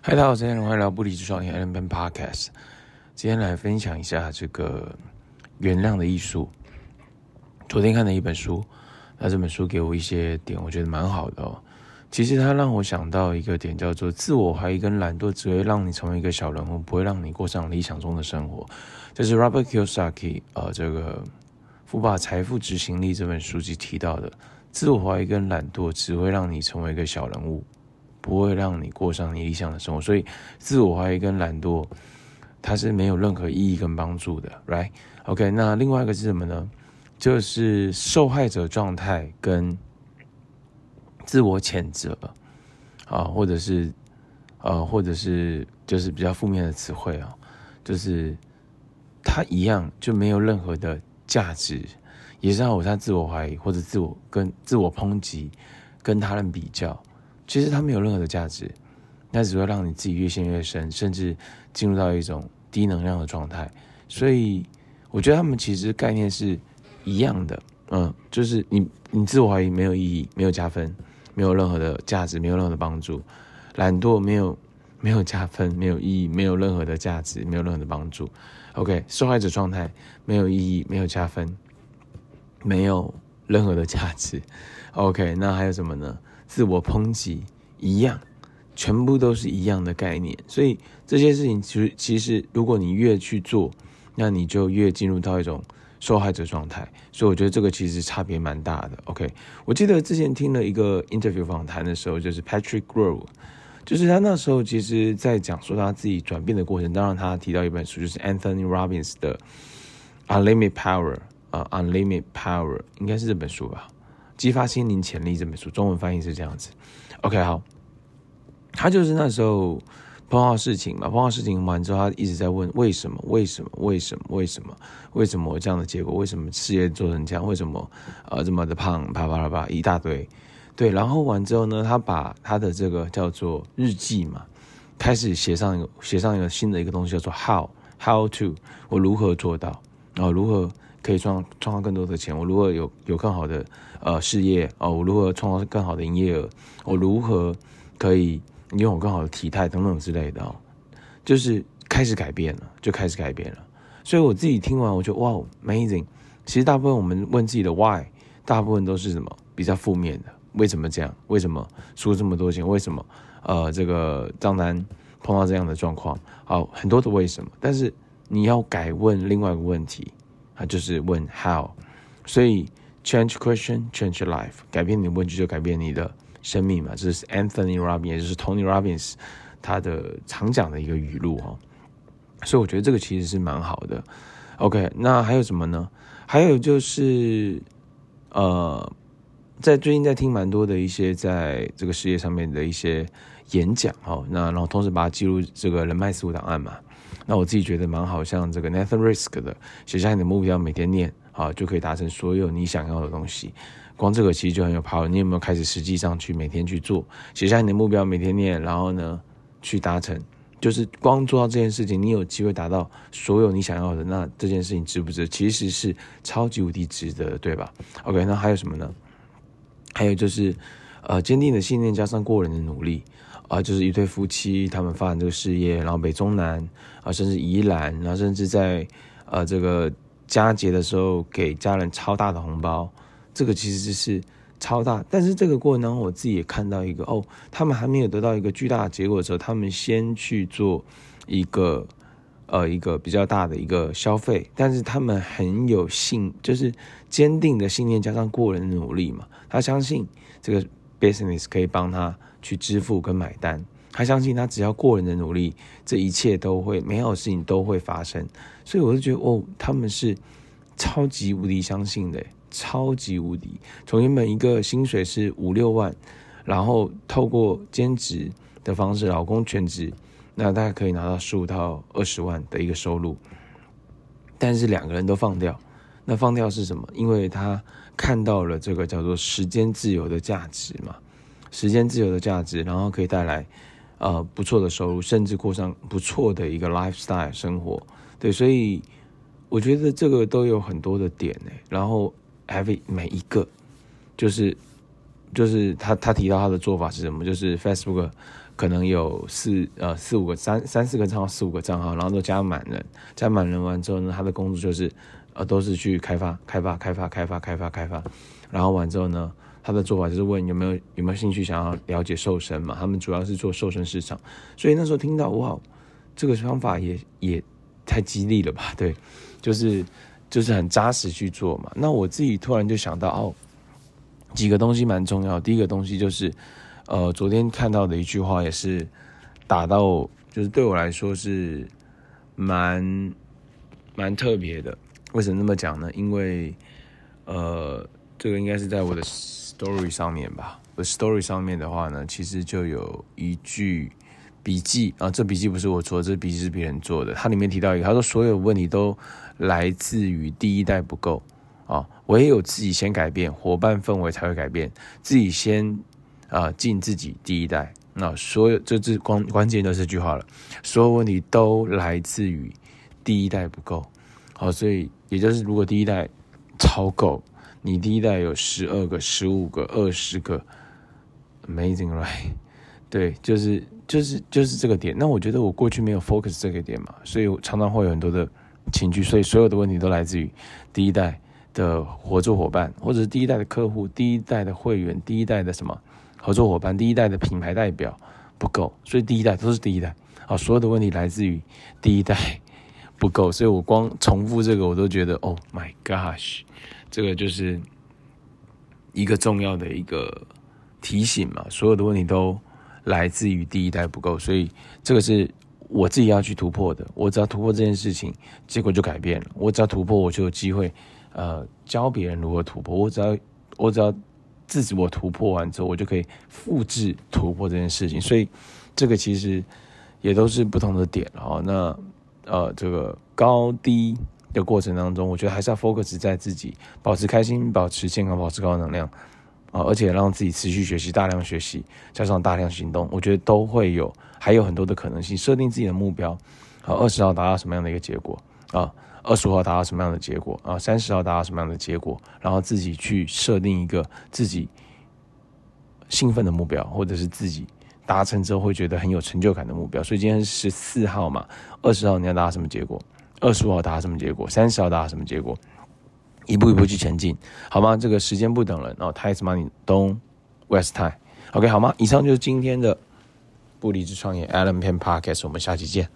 嗨，大家好，今天欢迎来到不离职创业 Allen Peng Podcast。今天来分享一下这个原谅的艺术。昨天看的一本书，那这本书给我一些点，我觉得蛮好的哦。其实它让我想到一个点，叫做自我怀疑跟懒惰只会让你成为一个小人物，不会让你过上理想中的生活。这是 Robert Kiyosaki 呃，这个《富爸财富执行力》这本书籍提到的，自我怀疑跟懒惰只会让你成为一个小人物。不会让你过上你理想的生活，所以自我怀疑跟懒惰，它是没有任何意义跟帮助的，right？OK，那另外一个是什么呢？就是受害者状态跟自我谴责啊，或者是呃，或者是就是比较负面的词汇啊，就是它一样就没有任何的价值，也是让我在自我怀疑或者自我跟自我抨击，跟他人比较。其实它没有任何的价值，那只会让你自己越陷越深，甚至进入到一种低能量的状态。所以我觉得他们其实概念是一样的，嗯，就是你你自我怀疑没有意义，没有加分，没有任何的价值，没有任何的帮助；懒惰没有没有加分，没有意义，没有任何的价值，没有任何的帮助。OK，受害者状态没有意义，没有加分，没有任何的价值。OK，那还有什么呢？自我抨击一样，全部都是一样的概念，所以这些事情其实其实，如果你越去做，那你就越进入到一种受害者状态。所以我觉得这个其实差别蛮大的。OK，我记得之前听了一个 interview 访谈的时候，就是 Patrick Grove，就是他那时候其实在讲说他自己转变的过程。当然，他提到一本书，就是 Anthony Robbins 的 Unlimited Power 啊，uh，Unlimited Power 应该是这本书吧。激发心灵潜力这本书，中文翻译是这样子。OK，好，他就是那时候碰到事情嘛，碰到事情完之后，他一直在问为什么，为什么，为什么，为什么，为什么这样的结果？为什么事业做成这样？为什么呃这么的胖？啪啪啪啪一大堆。对，然后完之后呢，他把他的这个叫做日记嘛，开始写上一个写上一个新的一个东西，叫做 How How to 我如何做到，然后如何。可以创创造更多的钱，我如何有有更好的呃事业哦？我如何创造更好的营业额？我如何可以拥有更好的体态等等之类的哦？就是开始改变了，就开始改变了。所以我自己听完，我觉得哇，amazing！其实大部分我们问自己的 why，大部分都是什么比较负面的？为什么这样？为什么输这么多钱？为什么呃这个账单碰到这样的状况？好，很多的为什么？但是你要改问另外一个问题。他就是问 how，所以 change question change life，改变你的问句就改变你的生命嘛。这是 Anthony Robbins，也就是 Tony Robbins 他的常讲的一个语录哦。所以我觉得这个其实是蛮好的。OK，那还有什么呢？还有就是呃，在最近在听蛮多的一些在这个事业上面的一些演讲哦。那然后同时把它记录这个人脉思维档案嘛。那我自己觉得蛮好，像这个 Nathan Risk 的，写下你的目标，每天念，啊，就可以达成所有你想要的东西。光这个其实就很有 power。你有没有开始实际上去每天去做？写下你的目标，每天念，然后呢，去达成。就是光做到这件事情，你有机会达到所有你想要的，那这件事情值不值？其实是超级无敌值得，对吧？OK，那还有什么呢？还有就是，呃，坚定的信念加上过人的努力。啊，就是一对夫妻，他们发展这个事业，然后北中南啊，甚至宜兰，然后甚至在呃这个佳节的时候给家人超大的红包，这个其实是超大。但是这个过程当中，我自己也看到一个哦，他们还没有得到一个巨大的结果的时候，他们先去做一个呃一个比较大的一个消费，但是他们很有信，就是坚定的信念加上过人的努力嘛，他相信这个 business 可以帮他。去支付跟买单，他相信他只要过人的努力，这一切都会美好的事情都会发生。所以我就觉得哦，他们是超级无敌相信的，超级无敌。从原本一个薪水是五六万，然后透过兼职的方式，老公全职，那大概可以拿到十五到二十万的一个收入。但是两个人都放掉，那放掉是什么？因为他看到了这个叫做时间自由的价值嘛。时间自由的价值，然后可以带来，呃，不错的收入，甚至过上不错的一个 lifestyle 生活。对，所以我觉得这个都有很多的点呢。然后 every 每一个，就是就是他他提到他的做法是什么？就是 Facebook 可能有四呃四五个三三四个账号四五个账号，然后都加满人，加满人完之后呢，他的工作就是呃都是去开发开发开发开发开发开发，然后完之后呢，他的做法就是问有没有有没有兴趣想要了解瘦身嘛，他们主要是做瘦身市场，所以那时候听到哇，这个方法也也太激励了吧，对，就是就是很扎实去做嘛，那我自己突然就想到哦。几个东西蛮重要。第一个东西就是，呃，昨天看到的一句话也是打到，就是对我来说是蛮蛮特别的。为什么那么讲呢？因为，呃，这个应该是在我的 story 上面吧。我 story 上面的话呢，其实就有一句笔记啊，这笔记不是我做的，这笔记是别人做的。它里面提到一个，他说所有问题都来自于第一代不够。啊，唯有自己先改变，伙伴氛围才会改变。自己先啊，尽、自己第一代。那所有这这关关键的这句话了，所有问题都来自于第一代不够。好，所以也就是如果第一代超够，你第一代有十二个、十五个、二十个，amazing right？对，就是就是就是这个点。那我觉得我过去没有 focus 这个点嘛，所以常常会有很多的情绪。所以所有的问题都来自于第一代。的合作伙伴，或者是第一代的客户、第一代的会员、第一代的什么合作伙伴、第一代的品牌代表不够，所以第一代都是第一代啊，所有的问题来自于第一代不够，所以我光重复这个我都觉得，Oh my gosh，这个就是一个重要的一个提醒嘛，所有的问题都来自于第一代不够，所以这个是我自己要去突破的，我只要突破这件事情，结果就改变了，我只要突破，我就有机会。呃，教别人如何突破，我只要我只要自己我突破完之后，我就可以复制突破这件事情。所以这个其实也都是不同的点哦。那呃，这个高低的过程当中，我觉得还是要 focus 在自己，保持开心，保持健康，保持高能量啊，而且让自己持续学习，大量学习，加上大量行动，我觉得都会有还有很多的可能性。设定自己的目标，好，二十号达到什么样的一个结果啊？二十五号达到什么样的结果啊？三十号达到什么样的结果？然后自己去设定一个自己兴奋的目标，或者是自己达成之后会觉得很有成就感的目标。所以今天十四号嘛，二十号你要达到什么结果？二十五号达到什么结果？三十号达到什么结果？一步一步去前进，好吗？这个时间不等人哦。Time is money, don't waste time。OK，好吗？以上就是今天的不离职创业 Alan Pan Podcast，我们下期见。